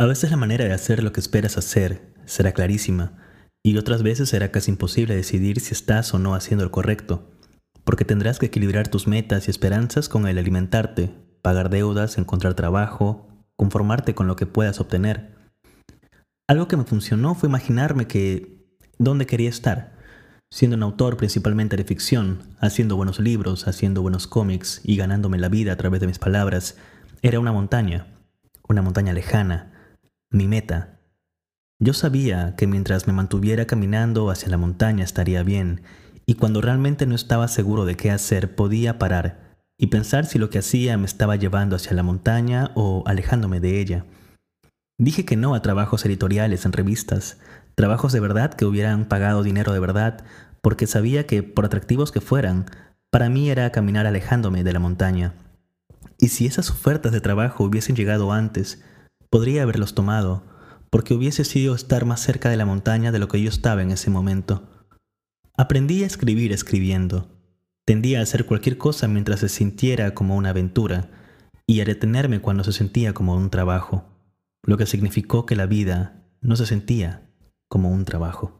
A veces la manera de hacer lo que esperas hacer será clarísima y otras veces será casi imposible decidir si estás o no haciendo lo correcto, porque tendrás que equilibrar tus metas y esperanzas con el alimentarte, pagar deudas, encontrar trabajo, conformarte con lo que puedas obtener. Algo que me funcionó fue imaginarme que dónde quería estar, siendo un autor principalmente de ficción, haciendo buenos libros, haciendo buenos cómics y ganándome la vida a través de mis palabras, era una montaña, una montaña lejana, mi meta. Yo sabía que mientras me mantuviera caminando hacia la montaña estaría bien, y cuando realmente no estaba seguro de qué hacer podía parar y pensar si lo que hacía me estaba llevando hacia la montaña o alejándome de ella. Dije que no a trabajos editoriales en revistas, trabajos de verdad que hubieran pagado dinero de verdad, porque sabía que, por atractivos que fueran, para mí era caminar alejándome de la montaña. Y si esas ofertas de trabajo hubiesen llegado antes, Podría haberlos tomado, porque hubiese sido estar más cerca de la montaña de lo que yo estaba en ese momento. Aprendí a escribir escribiendo. Tendía a hacer cualquier cosa mientras se sintiera como una aventura y a detenerme cuando se sentía como un trabajo, lo que significó que la vida no se sentía como un trabajo.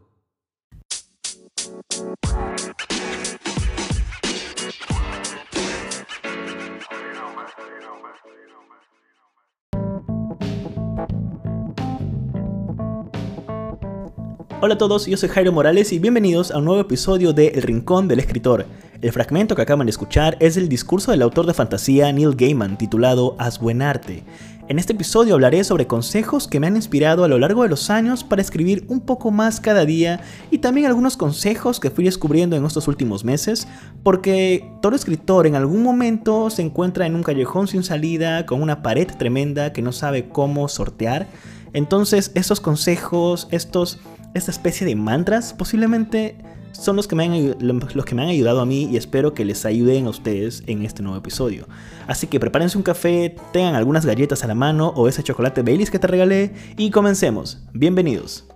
Hola a todos, yo soy Jairo Morales y bienvenidos a un nuevo episodio de El Rincón del Escritor. El fragmento que acaban de escuchar es el discurso del autor de fantasía Neil Gaiman titulado Haz buen arte. En este episodio hablaré sobre consejos que me han inspirado a lo largo de los años para escribir un poco más cada día y también algunos consejos que fui descubriendo en estos últimos meses, porque todo escritor en algún momento se encuentra en un callejón sin salida con una pared tremenda que no sabe cómo sortear. Entonces estos consejos, estos esta especie de mantras posiblemente son los que, me han, los que me han ayudado a mí y espero que les ayuden a ustedes en este nuevo episodio. Así que prepárense un café, tengan algunas galletas a la mano o ese chocolate Baileys que te regalé y comencemos. Bienvenidos.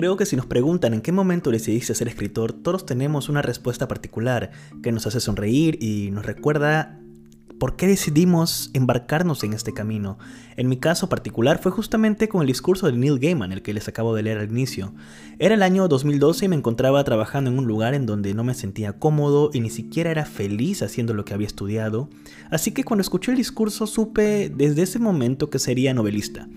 Creo que si nos preguntan en qué momento decidiste ser escritor, todos tenemos una respuesta particular que nos hace sonreír y nos recuerda por qué decidimos embarcarnos en este camino. En mi caso particular fue justamente con el discurso de Neil Gaiman, el que les acabo de leer al inicio. Era el año 2012 y me encontraba trabajando en un lugar en donde no me sentía cómodo y ni siquiera era feliz haciendo lo que había estudiado, así que cuando escuché el discurso supe desde ese momento que sería novelista.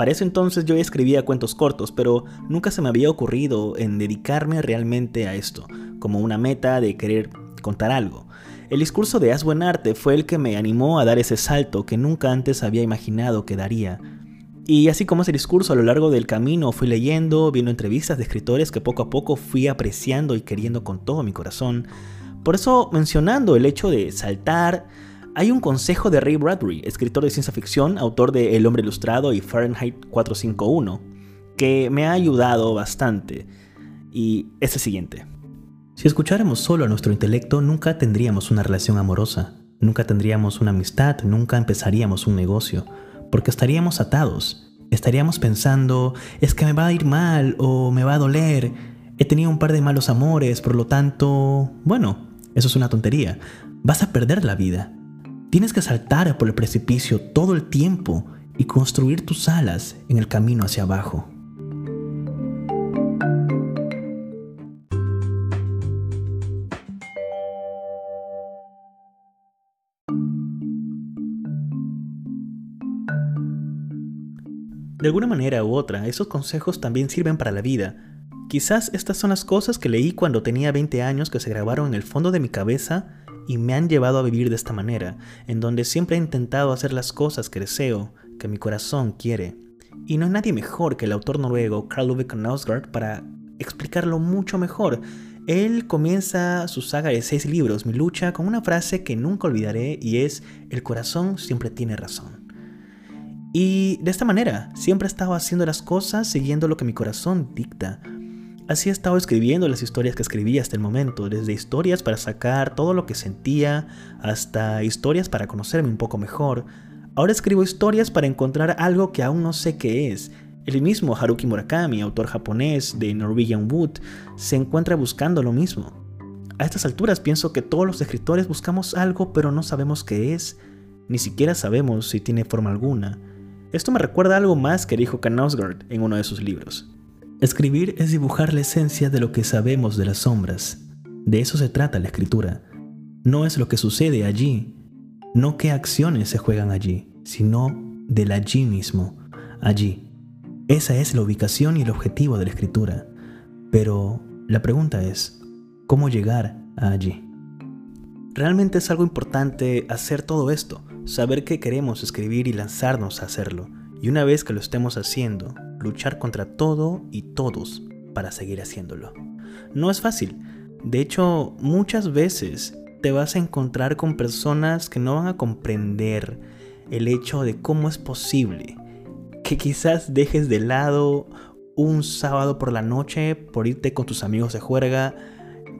Para ese entonces yo escribía cuentos cortos, pero nunca se me había ocurrido en dedicarme realmente a esto, como una meta de querer contar algo. El discurso de Haz Buen Arte fue el que me animó a dar ese salto que nunca antes había imaginado que daría. Y así como ese discurso a lo largo del camino fui leyendo, viendo entrevistas de escritores que poco a poco fui apreciando y queriendo con todo mi corazón. Por eso mencionando el hecho de saltar, hay un consejo de Ray Bradbury, escritor de ciencia ficción, autor de El hombre ilustrado y Fahrenheit 451, que me ha ayudado bastante. Y es el siguiente. Si escucháramos solo a nuestro intelecto, nunca tendríamos una relación amorosa, nunca tendríamos una amistad, nunca empezaríamos un negocio, porque estaríamos atados. Estaríamos pensando, es que me va a ir mal o me va a doler, he tenido un par de malos amores, por lo tanto, bueno, eso es una tontería. Vas a perder la vida. Tienes que saltar por el precipicio todo el tiempo y construir tus alas en el camino hacia abajo. De alguna manera u otra, esos consejos también sirven para la vida. Quizás estas son las cosas que leí cuando tenía 20 años que se grabaron en el fondo de mi cabeza y me han llevado a vivir de esta manera, en donde siempre he intentado hacer las cosas que deseo, que mi corazón quiere. Y no hay nadie mejor que el autor noruego Karl Ove Knausgaard para explicarlo mucho mejor. Él comienza su saga de seis libros, Mi lucha, con una frase que nunca olvidaré y es, el corazón siempre tiene razón. Y de esta manera, siempre he estado haciendo las cosas siguiendo lo que mi corazón dicta, Así he estado escribiendo las historias que escribí hasta el momento, desde historias para sacar todo lo que sentía, hasta historias para conocerme un poco mejor. Ahora escribo historias para encontrar algo que aún no sé qué es, El mismo Haruki Murakami, autor japonés de Norwegian Wood, se encuentra buscando lo mismo. A estas alturas pienso que todos los escritores buscamos algo pero no sabemos qué es, ni siquiera sabemos si tiene forma alguna. Esto me recuerda a algo más que dijo Knausgaard en uno de sus libros. Escribir es dibujar la esencia de lo que sabemos de las sombras. De eso se trata la escritura. No es lo que sucede allí, no qué acciones se juegan allí, sino del allí mismo, allí. Esa es la ubicación y el objetivo de la escritura. Pero la pregunta es, ¿cómo llegar a allí? Realmente es algo importante hacer todo esto, saber que queremos escribir y lanzarnos a hacerlo. Y una vez que lo estemos haciendo, luchar contra todo y todos para seguir haciéndolo. No es fácil. De hecho, muchas veces te vas a encontrar con personas que no van a comprender el hecho de cómo es posible que quizás dejes de lado un sábado por la noche por irte con tus amigos de juerga,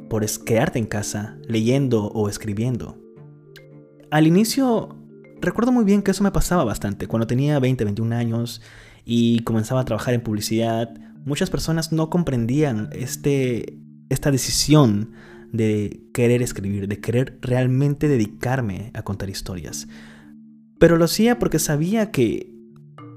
por quedarte en casa leyendo o escribiendo. Al inicio, recuerdo muy bien que eso me pasaba bastante. Cuando tenía 20, 21 años, y comenzaba a trabajar en publicidad, muchas personas no comprendían este, esta decisión de querer escribir, de querer realmente dedicarme a contar historias. Pero lo hacía porque sabía que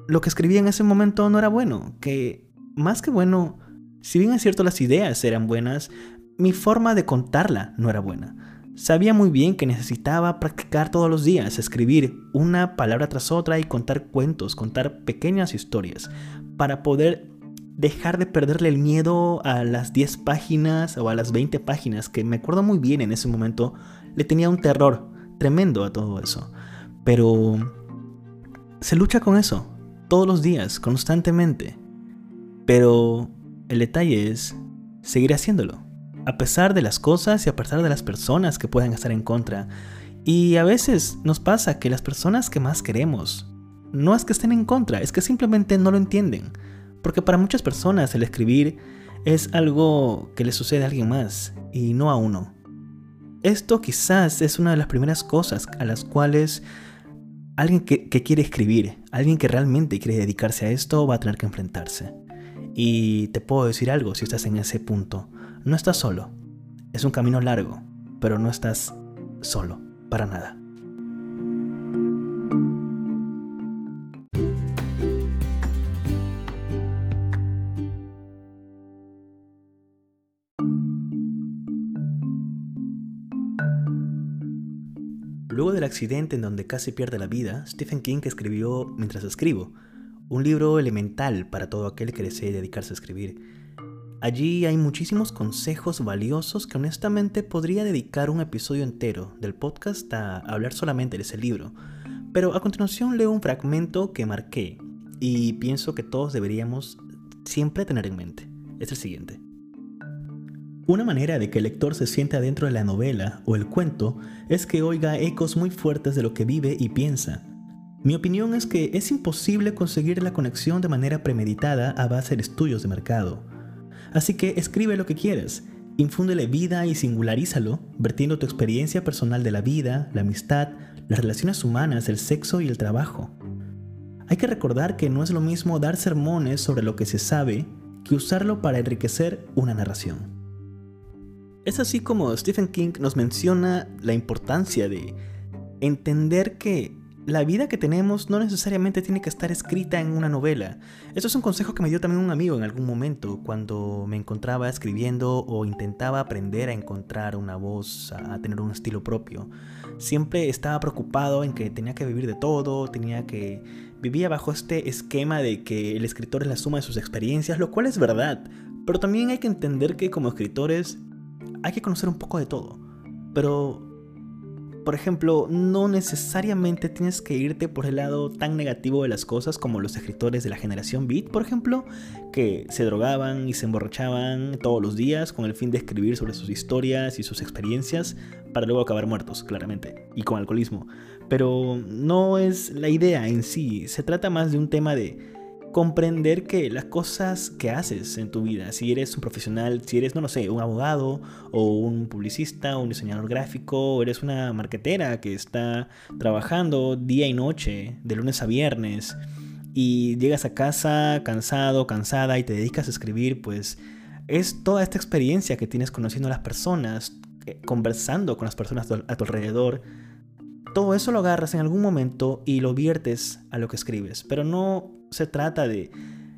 lo que escribía en ese momento no era bueno, que más que bueno, si bien es cierto las ideas eran buenas, mi forma de contarla no era buena. Sabía muy bien que necesitaba practicar todos los días, escribir una palabra tras otra y contar cuentos, contar pequeñas historias, para poder dejar de perderle el miedo a las 10 páginas o a las 20 páginas, que me acuerdo muy bien en ese momento, le tenía un terror tremendo a todo eso. Pero se lucha con eso, todos los días, constantemente. Pero el detalle es seguir haciéndolo a pesar de las cosas y a pesar de las personas que puedan estar en contra. Y a veces nos pasa que las personas que más queremos no es que estén en contra, es que simplemente no lo entienden. Porque para muchas personas el escribir es algo que le sucede a alguien más y no a uno. Esto quizás es una de las primeras cosas a las cuales alguien que, que, quiere escribir, alguien que realmente quiere dedicarse a esto va a tener que enfrentarse. Y te puedo decir algo si estás en ese punto. No estás solo. Es un camino largo, pero no estás solo, para nada. Luego del accidente en donde casi pierde la vida, Stephen King escribió Mientras escribo, un libro elemental para todo aquel que desee dedicarse a escribir Allí hay muchísimos consejos valiosos que honestamente podría dedicar un episodio entero del podcast a hablar solamente de ese libro. Pero a continuación leo un fragmento que marqué y pienso que todos deberíamos siempre tener en mente. Es el siguiente. Una manera de que el lector se sienta dentro de la novela o el cuento es que oiga ecos muy fuertes de lo que vive y piensa. Mi opinión es que es imposible conseguir la conexión de manera premeditada a base de estudios de mercado. Así que escribe lo que quieras, infúndele vida y singularízalo, vertiendo tu experiencia personal de la vida, la amistad, las relaciones humanas, el sexo y el trabajo. Hay que recordar que no es lo mismo dar sermones sobre lo que se sabe que usarlo para enriquecer una narración. Es así como Stephen King nos menciona la importancia de entender que la vida que tenemos no necesariamente tiene que estar escrita en una novela. Esto es un consejo que me dio también un amigo en algún momento, cuando me encontraba escribiendo o intentaba aprender a encontrar una voz, a tener un estilo propio. Siempre estaba preocupado en que tenía que vivir de todo, tenía que... Vivía bajo este esquema de que el escritor es la suma de sus experiencias, lo cual es verdad, pero también hay que entender que como escritores hay que conocer un poco de todo. Pero por ejemplo, no necesariamente tienes que irte por el lado tan negativo de las cosas como los escritores de la generación Beat, por ejemplo, que se drogaban y se emborrachaban todos los días con el fin de escribir sobre sus historias y sus experiencias para luego acabar muertos, claramente, y con alcoholismo. Pero no es la idea en sí, se trata más de un tema de comprender que las cosas que haces en tu vida, si eres un profesional, si eres, no lo sé, un abogado o un publicista, un diseñador gráfico, eres una marquetera que está trabajando día y noche, de lunes a viernes, y llegas a casa cansado, cansada y te dedicas a escribir, pues es toda esta experiencia que tienes conociendo a las personas, eh, conversando con las personas a tu alrededor. Todo eso lo agarras en algún momento y lo viertes a lo que escribes. Pero no se trata de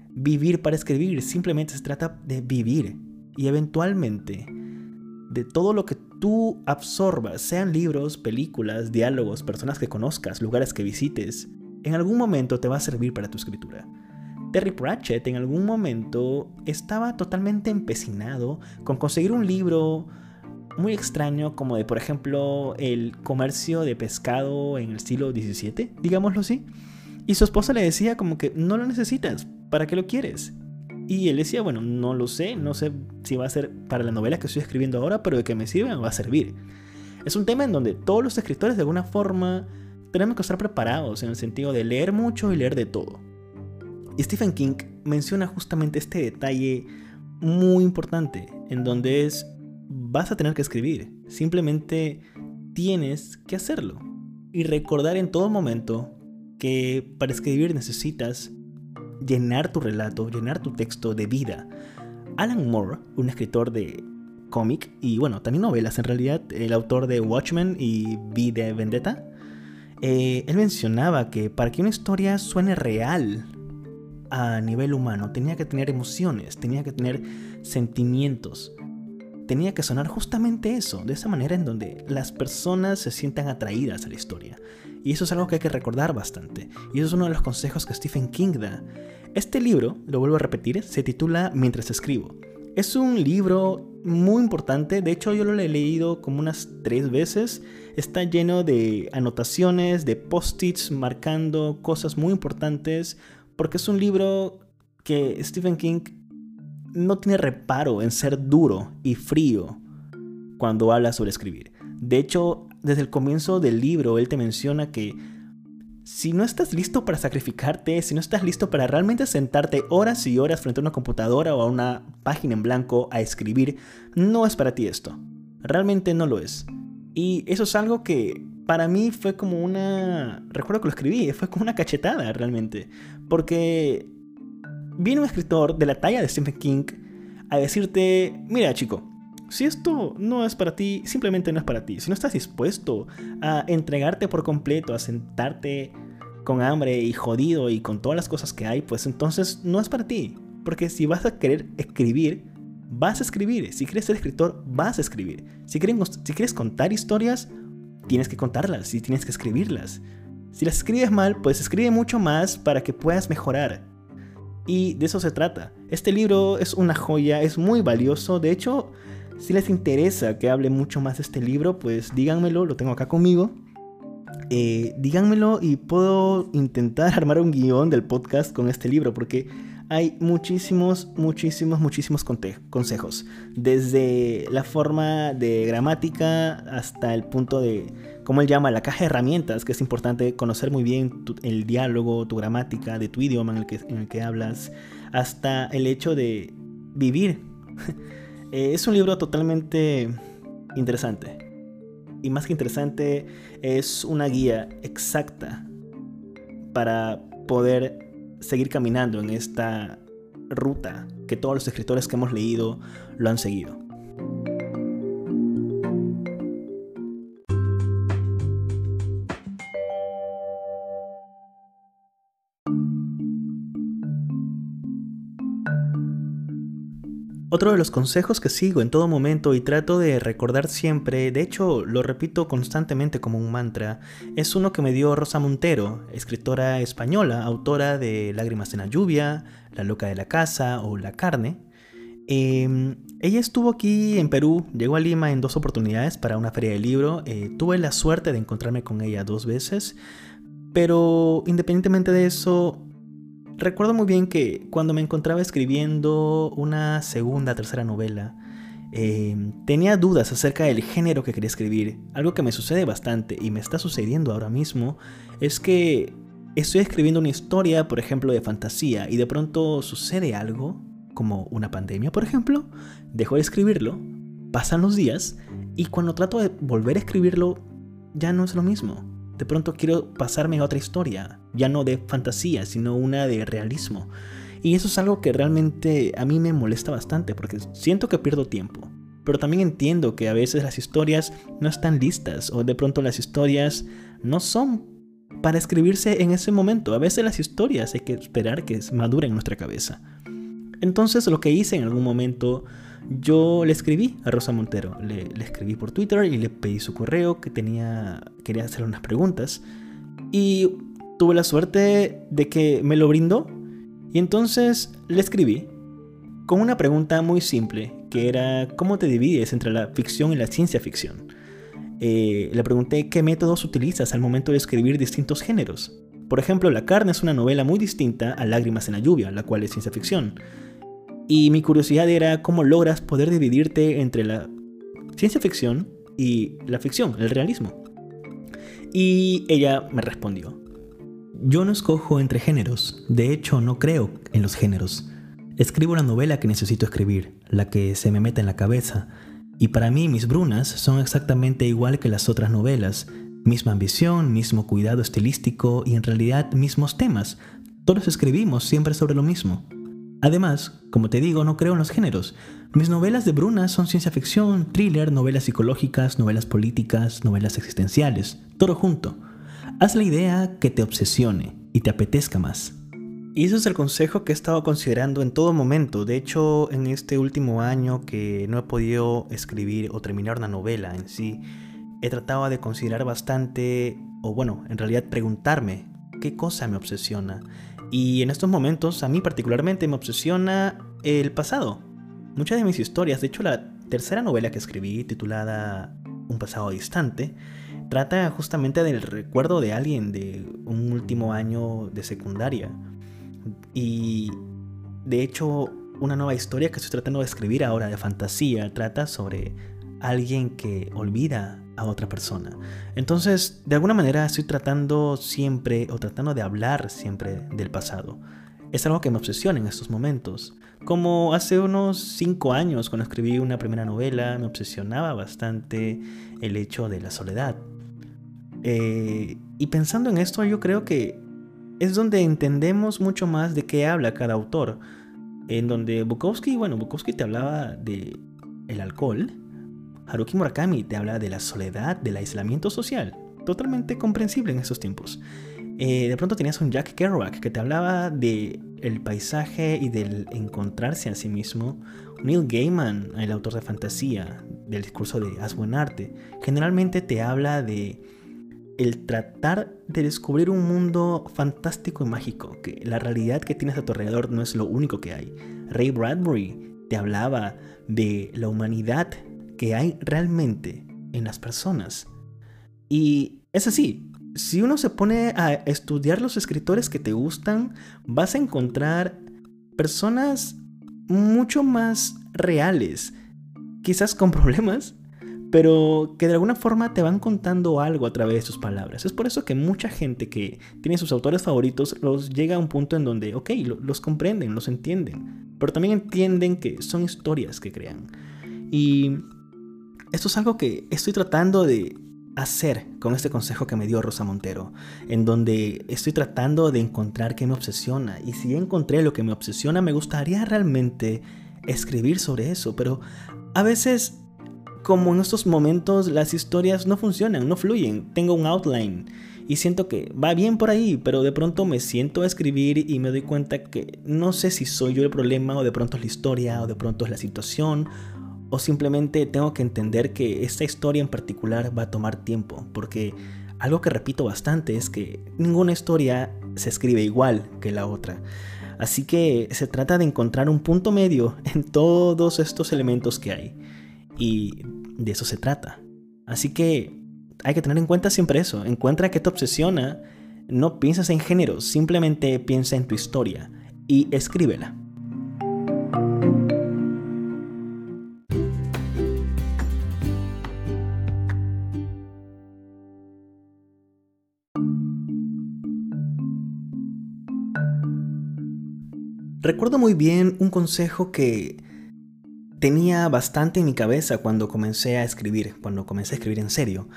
vivir para escribir, simplemente se trata de vivir. Y eventualmente, de todo lo que tú absorbas, sean libros, películas, diálogos, personas que conozcas, lugares que visites, en algún momento te va a servir para tu escritura. Terry Pratchett en algún momento estaba totalmente empecinado con conseguir un libro muy extraño como de por ejemplo el comercio de pescado en el siglo XVII, digámoslo así. Y su esposa le decía como que no lo necesitas, ¿para qué lo quieres? Y él decía, bueno, no lo sé, no sé si va a ser para la novela que estoy escribiendo ahora, pero de que me sirve va a servir. Es un tema en donde todos los escritores de alguna forma tenemos que estar preparados en el sentido de leer mucho y leer de todo. Y Stephen King menciona justamente este detalle muy importante, en donde es, vas a tener que escribir, simplemente tienes que hacerlo. Y recordar en todo momento para escribir necesitas llenar tu relato, llenar tu texto de vida. Alan Moore, un escritor de cómic y bueno, también novelas en realidad, el autor de Watchmen y V de Vendetta, eh, él mencionaba que para que una historia suene real a nivel humano, tenía que tener emociones, tenía que tener sentimientos, tenía que sonar justamente eso, de esa manera en donde las personas se sientan atraídas a la historia. Y eso es algo que hay que recordar bastante. Y eso es uno de los consejos que Stephen King da. Este libro, lo vuelvo a repetir, se titula Mientras escribo. Es un libro muy importante, de hecho yo lo he leído como unas tres veces. Está lleno de anotaciones, de post-its marcando cosas muy importantes, porque es un libro que Stephen King no tiene reparo en ser duro y frío cuando habla sobre escribir. De hecho, desde el comienzo del libro, él te menciona que si no estás listo para sacrificarte, si no estás listo para realmente sentarte horas y horas frente a una computadora o a una página en blanco a escribir, no es para ti esto. Realmente no lo es. Y eso es algo que para mí fue como una... Recuerdo que lo escribí, fue como una cachetada realmente. Porque viene un escritor de la talla de Stephen King a decirte, mira chico, si esto no es para ti, simplemente no es para ti. Si no estás dispuesto a entregarte por completo, a sentarte con hambre y jodido y con todas las cosas que hay, pues entonces no es para ti. Porque si vas a querer escribir, vas a escribir. Si quieres ser escritor, vas a escribir. Si quieres, contar historias, tienes que contarlas y tienes que escribirlas. Si las escribes mal, pues escribe mucho más para que puedas mejorar. Y de eso se trata. Este libro es una joya, es muy valioso. De hecho, si les interesa que hable mucho más de este libro, pues díganmelo, lo tengo acá conmigo. Eh, díganmelo y puedo intentar armar un guion del podcast con este libro, porque hay muchísimos, muchísimos, muchísimos consejos. Desde la forma de gramática hasta el punto de, como él llama, la caja de herramientas, que es importante conocer muy bien el diálogo, tu gramática, de tu idioma en el, que, en el que hablas, hasta el hecho de vivir. Eh, es un libro totalmente interesante. Y más que interesante, es una guía exacta para poder seguir caminando en esta ruta que todos los escritores que hemos leído lo han seguido. Otro de los consejos que sigo en todo momento y trato de recordar siempre, de hecho lo repito constantemente como un mantra, es uno que me dio Rosa Montero, escritora española, autora de Lágrimas en la lluvia, La loca de la casa o La carne. Em, ella estuvo aquí en Perú, llegó a Lima en dos oportunidades para una feria de libro, eh, tuve la suerte de encontrarme con ella dos veces, pero independientemente de eso, Recuerdo muy bien que cuando me encontraba escribiendo una segunda, tercera novela, em, tenía dudas acerca del género que quería escribir. Algo que me sucede bastante y me está sucediendo ahora mismo es que estoy escribiendo una historia, por ejemplo, de fantasía y de pronto sucede algo, como una pandemia, por ejemplo, dejo de escribirlo, pasan los días y cuando trato de volver a escribirlo, ya no es lo mismo. De pronto quiero pasarme a otra historia, ya no de fantasía, sino una de realismo. Y eso es algo que realmente a mí me molesta bastante porque siento que pierdo tiempo. Pero también entiendo que a veces las historias no están listas o de pronto las historias no son para escribirse en ese momento. A veces las historias hay que esperar que maduren en nuestra cabeza. Entonces lo que hice en algún momento, yo le escribí a Rosa Montero, le, escribí por Twitter y le pedí su correo que tenía, quería hacer unas preguntas y tuve la suerte de que me lo brindó y entonces le escribí con una pregunta muy simple que era ¿cómo te divides entre la ficción y la ciencia ficción? Eh, le pregunté qué métodos utilizas al momento de escribir distintos géneros. Por ejemplo, La carne es una novela muy distinta a Lágrimas en la lluvia, la cual es ciencia ficción. Y mi curiosidad era cómo logras poder dividirte entre la ciencia ficción y la ficción, el realismo. Y ella me respondió, yo no escojo entre géneros, de hecho no creo en los géneros. Escribo la novela que necesito escribir, la que se me mete en la cabeza, y para mí mis brunas son exactamente igual que las otras novelas, misma ambición, mismo cuidado estilístico y en realidad mismos temas. Todos escribimos siempre sobre lo mismo. Además, como te digo, no creo en los géneros. Mis novelas de Bruna son ciencia ficción, thriller, novelas psicológicas, novelas políticas, novelas existenciales, todo junto. Haz la idea que te obsesione y te apetezca más. Y ese es el consejo que he estado considerando en todo momento. De hecho, en este último año que no he podido escribir o terminar una novela en sí, he tratado de considerar bastante, o bueno, en realidad preguntarme qué cosa me obsesiona. Y en estos momentos a mí particularmente me obsesiona el pasado. Muchas de mis historias, de hecho la tercera novela que escribí titulada Un pasado distante, trata justamente del recuerdo de alguien de un último año de secundaria. Y de hecho una nueva historia que estoy tratando de escribir ahora de fantasía trata sobre alguien que olvida a otra persona. Entonces, de alguna manera estoy tratando siempre o tratando de hablar siempre del pasado. Es algo que me obsesiona en estos momentos. Como hace unos 5 años cuando escribí una primera novela, me obsesionaba bastante el hecho de la soledad. Eh, y pensando en esto, yo creo que es donde entendemos mucho más de qué habla cada autor. En donde Bukowski, bueno, Bukowski te hablaba de el alcohol, Haruki Murakami te habla de la soledad, del aislamiento social, totalmente comprensible en esos tiempos. Eh, de pronto tenías un Jack Kerouac que te hablaba de el paisaje y del encontrarse a sí mismo. Neil Gaiman, el autor de fantasía, del discurso de Haz buen arte, generalmente te habla de el tratar de descubrir un mundo fantástico y mágico, que la realidad que tienes a tu alrededor no es lo único que hay. Ray Bradbury te hablaba de la humanidad que hay realmente en las personas. Y es así, si uno se pone a estudiar los escritores que te gustan, vas a encontrar personas mucho más reales, quizás con problemas, pero que de alguna forma te van contando algo a través de sus palabras. Es por eso que mucha gente que tiene sus autores favoritos los llega a un punto en donde, ok, los comprenden, los entienden, pero también entienden que son historias que crean. Y esto es algo que estoy tratando de hacer con este consejo que me dio Rosa Montero, en donde estoy tratando de encontrar qué me obsesiona. Y si encontré lo que me obsesiona, me gustaría realmente escribir sobre eso, pero a veces, como en estos momentos, las historias no funcionan, no fluyen. Tengo un outline y siento que va bien por ahí, pero de pronto me siento a escribir y me doy cuenta que no sé si soy yo el problema o de pronto es la historia o de pronto es la situación o simplemente tengo que entender que esta historia en particular va a tomar tiempo, porque algo que repito bastante es que ninguna historia se escribe igual que la otra. Así que se trata de encontrar un punto medio en todos estos elementos que hay. Y de eso se trata. Así que hay que tener en cuenta siempre eso. Encuentra que te obsesiona. No piensas en género, simplemente piensa en tu historia y escríbela. Recuerdo muy bien un consejo que tenía bastante en mi cabeza cuando comencé a escribir, cuando comencé a escribir en serio.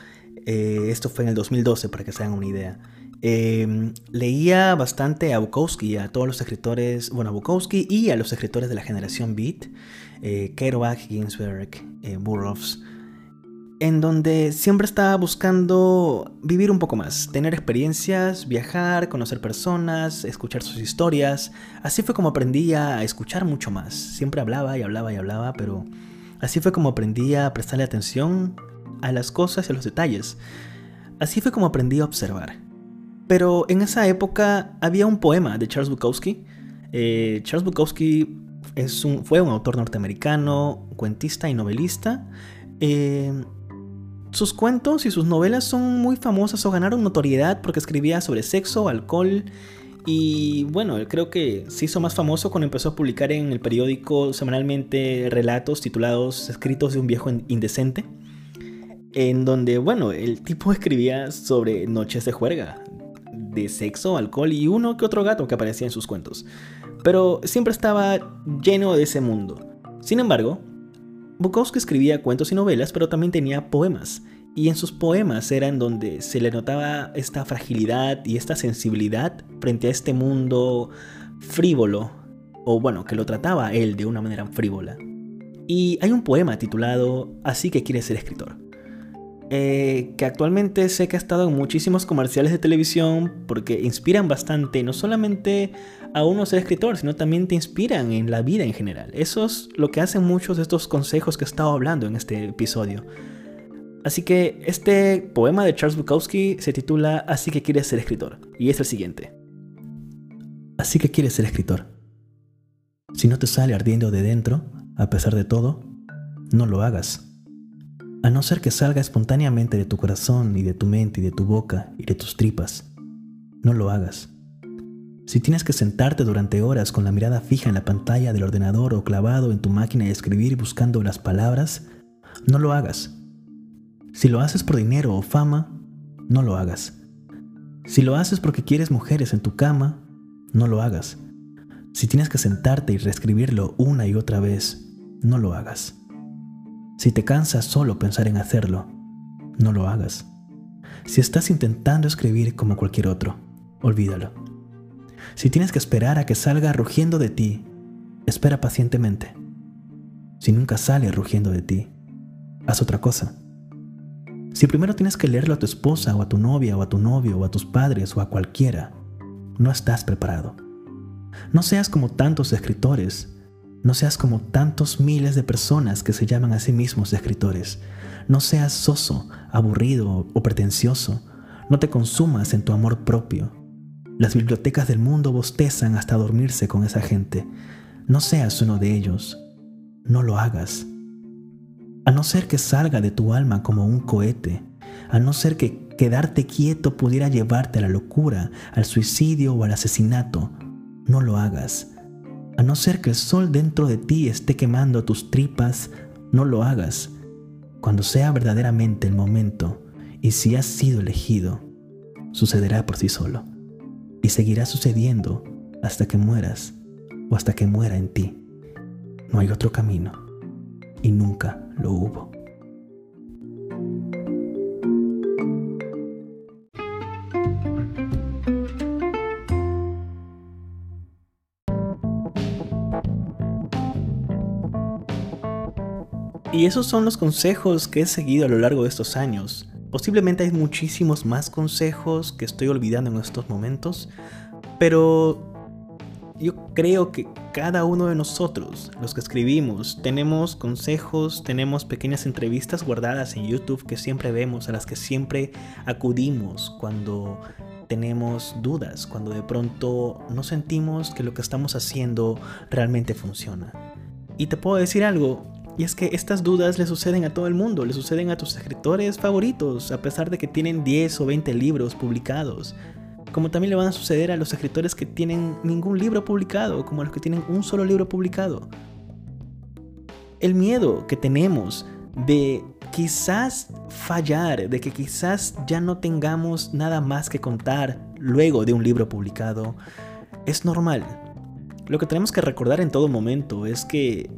Eh, esto fue en el 2012, para que se hagan una idea. Em, leía bastante a Bukowski, a todos los escritores, bueno, a Bukowski y a los escritores de la generación Beat, eh, Kerouac, Ginsberg, eh, Burroughs, en donde siempre estaba buscando vivir un poco más, tener experiencias, viajar, conocer personas, escuchar sus historias. Así fue como aprendí a escuchar mucho más. Siempre hablaba y hablaba y hablaba, pero así fue como aprendí a prestarle atención a las cosas y a los detalles. Así fue como aprendí a observar. Pero en esa época había un poema de Charles Bukowski. Eh, Charles Bukowski es un, fue un autor norteamericano, cuentista y novelista. Eh, sus cuentos y sus novelas son muy famosas o ganaron notoriedad porque escribía sobre sexo, alcohol y bueno, creo que se hizo más famoso cuando empezó a publicar en el periódico semanalmente relatos titulados Escritos de un viejo indecente, en donde bueno, el tipo escribía sobre noches de juerga, de sexo, alcohol y uno que otro gato que aparecía en sus cuentos. Pero siempre estaba lleno de ese mundo. Sin embargo, Bukowski escribía cuentos y novelas, pero también tenía poemas. Y en sus poemas era en donde se le notaba esta fragilidad y esta sensibilidad frente a este mundo frívolo, o bueno, que lo trataba él de una manera frívola. Y hay un poema titulado Así que quiere ser escritor. Eh, que actualmente sé que ha estado en muchísimos comerciales de televisión porque inspiran bastante, no solamente a uno ser escritor, sino también te inspiran en la vida en general. Eso es lo que hacen muchos de estos consejos que he estado hablando en este episodio. Así que este poema de Charles Bukowski se titula Así que quieres ser escritor, y es el siguiente. Así que quieres ser escritor. Si no te sale ardiendo de dentro, a pesar de todo, no lo hagas a no ser que salga espontáneamente de tu corazón y de tu mente y de tu boca y de tus tripas. No lo hagas. Si tienes que sentarte durante horas con la mirada fija en la pantalla del ordenador o clavado en tu máquina de escribir buscando las palabras, no lo hagas. Si lo haces por dinero o fama, no lo hagas. Si lo haces porque quieres mujeres en tu cama, no lo hagas. Si tienes que sentarte y reescribirlo una y otra vez, no lo hagas. Si te cansas solo pensar en hacerlo, no lo hagas. Si estás intentando escribir como cualquier otro, olvídalo. Si tienes que esperar a que salga rugiendo de ti, espera pacientemente. Si nunca sale rugiendo de ti, haz otra cosa. Si primero tienes que leerlo a tu esposa o a tu novia o a tu novio o a tus padres o a cualquiera, no estás preparado. No seas como tantos escritores no seas como tantos miles de personas que se llaman a sí mismos escritores. No seas soso, aburrido o pretencioso. No te consumas en tu amor propio. Las bibliotecas del mundo bostezan hasta dormirse con esa gente. No seas uno de ellos. No lo hagas. A no ser que salga de tu alma como un cohete. A no ser que quedarte quieto pudiera llevarte a la locura, al suicidio o al asesinato. No lo hagas. A no ser que el sol dentro de ti esté quemando tus tripas, no lo hagas. Cuando sea verdaderamente el momento y si has sido elegido, sucederá por sí solo. Y seguirá sucediendo hasta que mueras o hasta que muera en ti. No hay otro camino y nunca lo hubo. Y esos son los consejos que he seguido a lo largo de estos años. Posiblemente hay muchísimos más consejos que estoy olvidando en estos momentos, pero yo creo que cada uno de nosotros, los que escribimos, tenemos consejos, tenemos pequeñas entrevistas guardadas en YouTube que siempre vemos, a las que siempre acudimos cuando tenemos dudas, cuando de pronto no sentimos que lo que estamos haciendo realmente funciona. Y te puedo decir algo, y es que estas dudas le suceden a todo el mundo, le suceden a tus escritores favoritos, a pesar de que tienen 10 o 20 libros publicados. Como también le van a suceder a los escritores que tienen ningún libro publicado, como a los que tienen un solo libro publicado. El miedo que tenemos de quizás fallar, de que quizás ya no tengamos nada más que contar luego de un libro publicado, es normal. Lo que tenemos que recordar en todo momento es que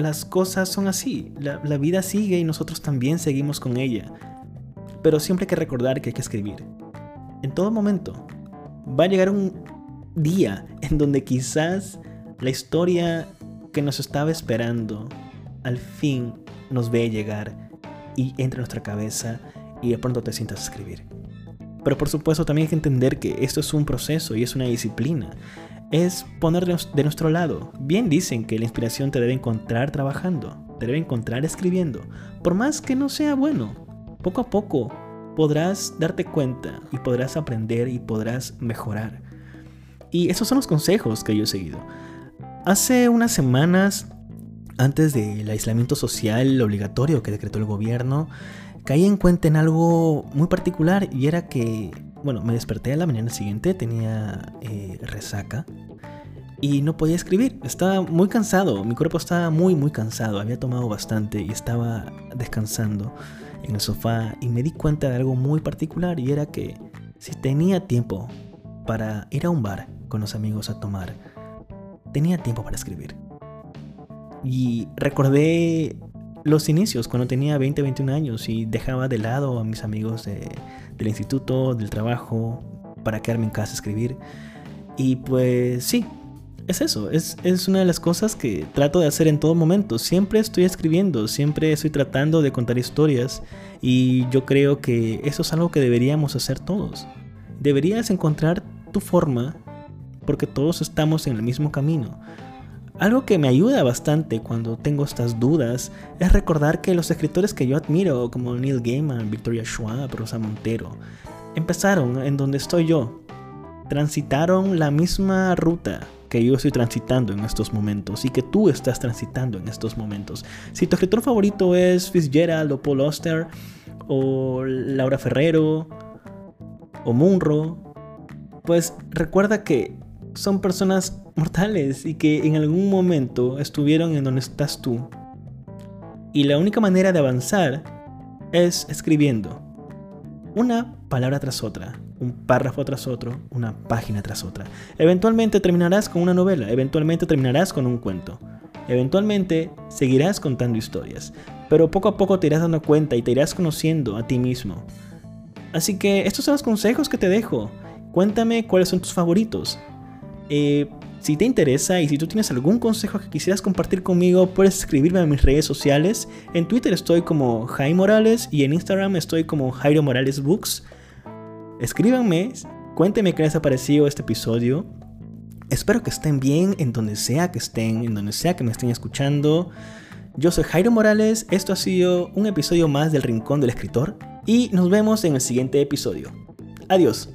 las cosas son así, la, vida sigue y nosotros también seguimos con ella. Pero siempre hay que recordar que hay que escribir. en todo momento. Va a llegar un día en donde quizás la historia que nos estaba esperando al fin nos ve llegar y entra en nuestra cabeza y de pronto te sientas a escribir. Pero por supuesto también hay que entender que esto es un proceso y es una disciplina. Es ponernos de nuestro lado. Bien dicen que la inspiración te debe encontrar trabajando, te debe encontrar escribiendo. Por más que no sea bueno, poco a poco podrás darte cuenta y podrás aprender y podrás mejorar. Y esos son los consejos que yo he seguido. Hace unas semanas, antes del aislamiento social obligatorio que decretó el gobierno, caí en cuenta en algo muy particular y era que, bueno, me desperté a la mañana siguiente, tenía eh, resaca y no podía escribir. Estaba muy cansado, mi cuerpo estaba muy, muy cansado, había tomado bastante y estaba descansando en el sofá y me di cuenta de algo muy particular y era que si tenía tiempo para ir a un bar con los amigos a tomar, tenía tiempo para escribir. Y recordé los inicios, cuando tenía 20, 21 años y dejaba de lado a mis amigos del instituto, del trabajo, para quedarme en casa a escribir. Y pues sí, es eso, es, es, una de las cosas que trato de hacer en todo momento. Siempre estoy escribiendo, siempre estoy tratando de contar historias y yo creo que eso es algo que deberíamos hacer todos. Deberías encontrar tu forma porque todos estamos en el mismo camino. Algo que me ayuda bastante cuando tengo estas dudas es recordar que los escritores que yo admiro, como Neil Gaiman, Victoria Schwab, Rosa Montero, empezaron en donde estoy yo. Transitaron la misma ruta que yo estoy transitando en estos momentos y que tú estás transitando en estos momentos. Si tu escritor favorito es Fitzgerald o Paul Auster o Laura Ferrero o Munro, pues recuerda que son personas mortales y que en algún momento estuvieron en donde estás tú. Y la única manera de avanzar es escribiendo. Una palabra tras otra, un párrafo tras otro, una página tras otra. Eventualmente terminarás con una novela, eventualmente terminarás con un cuento. Eventualmente seguirás contando historias, pero poco a poco te irás dando cuenta y te irás conociendo a ti mismo. Así que estos son los consejos que te dejo. Cuéntame cuáles son tus favoritos. Eh, si te interesa y si tú tienes algún consejo que quisieras compartir conmigo, puedes escribirme en mis redes sociales. En Twitter estoy como Jaime Morales y en Instagram estoy como Jairo Morales Books. Escríbanme, cuéntenme qué les ha parecido este episodio. Espero que estén bien en donde sea que estén, en donde sea que me estén escuchando. Yo soy Jairo Morales, esto ha sido un episodio más del Rincón del Escritor y nos vemos en el siguiente episodio. Adiós.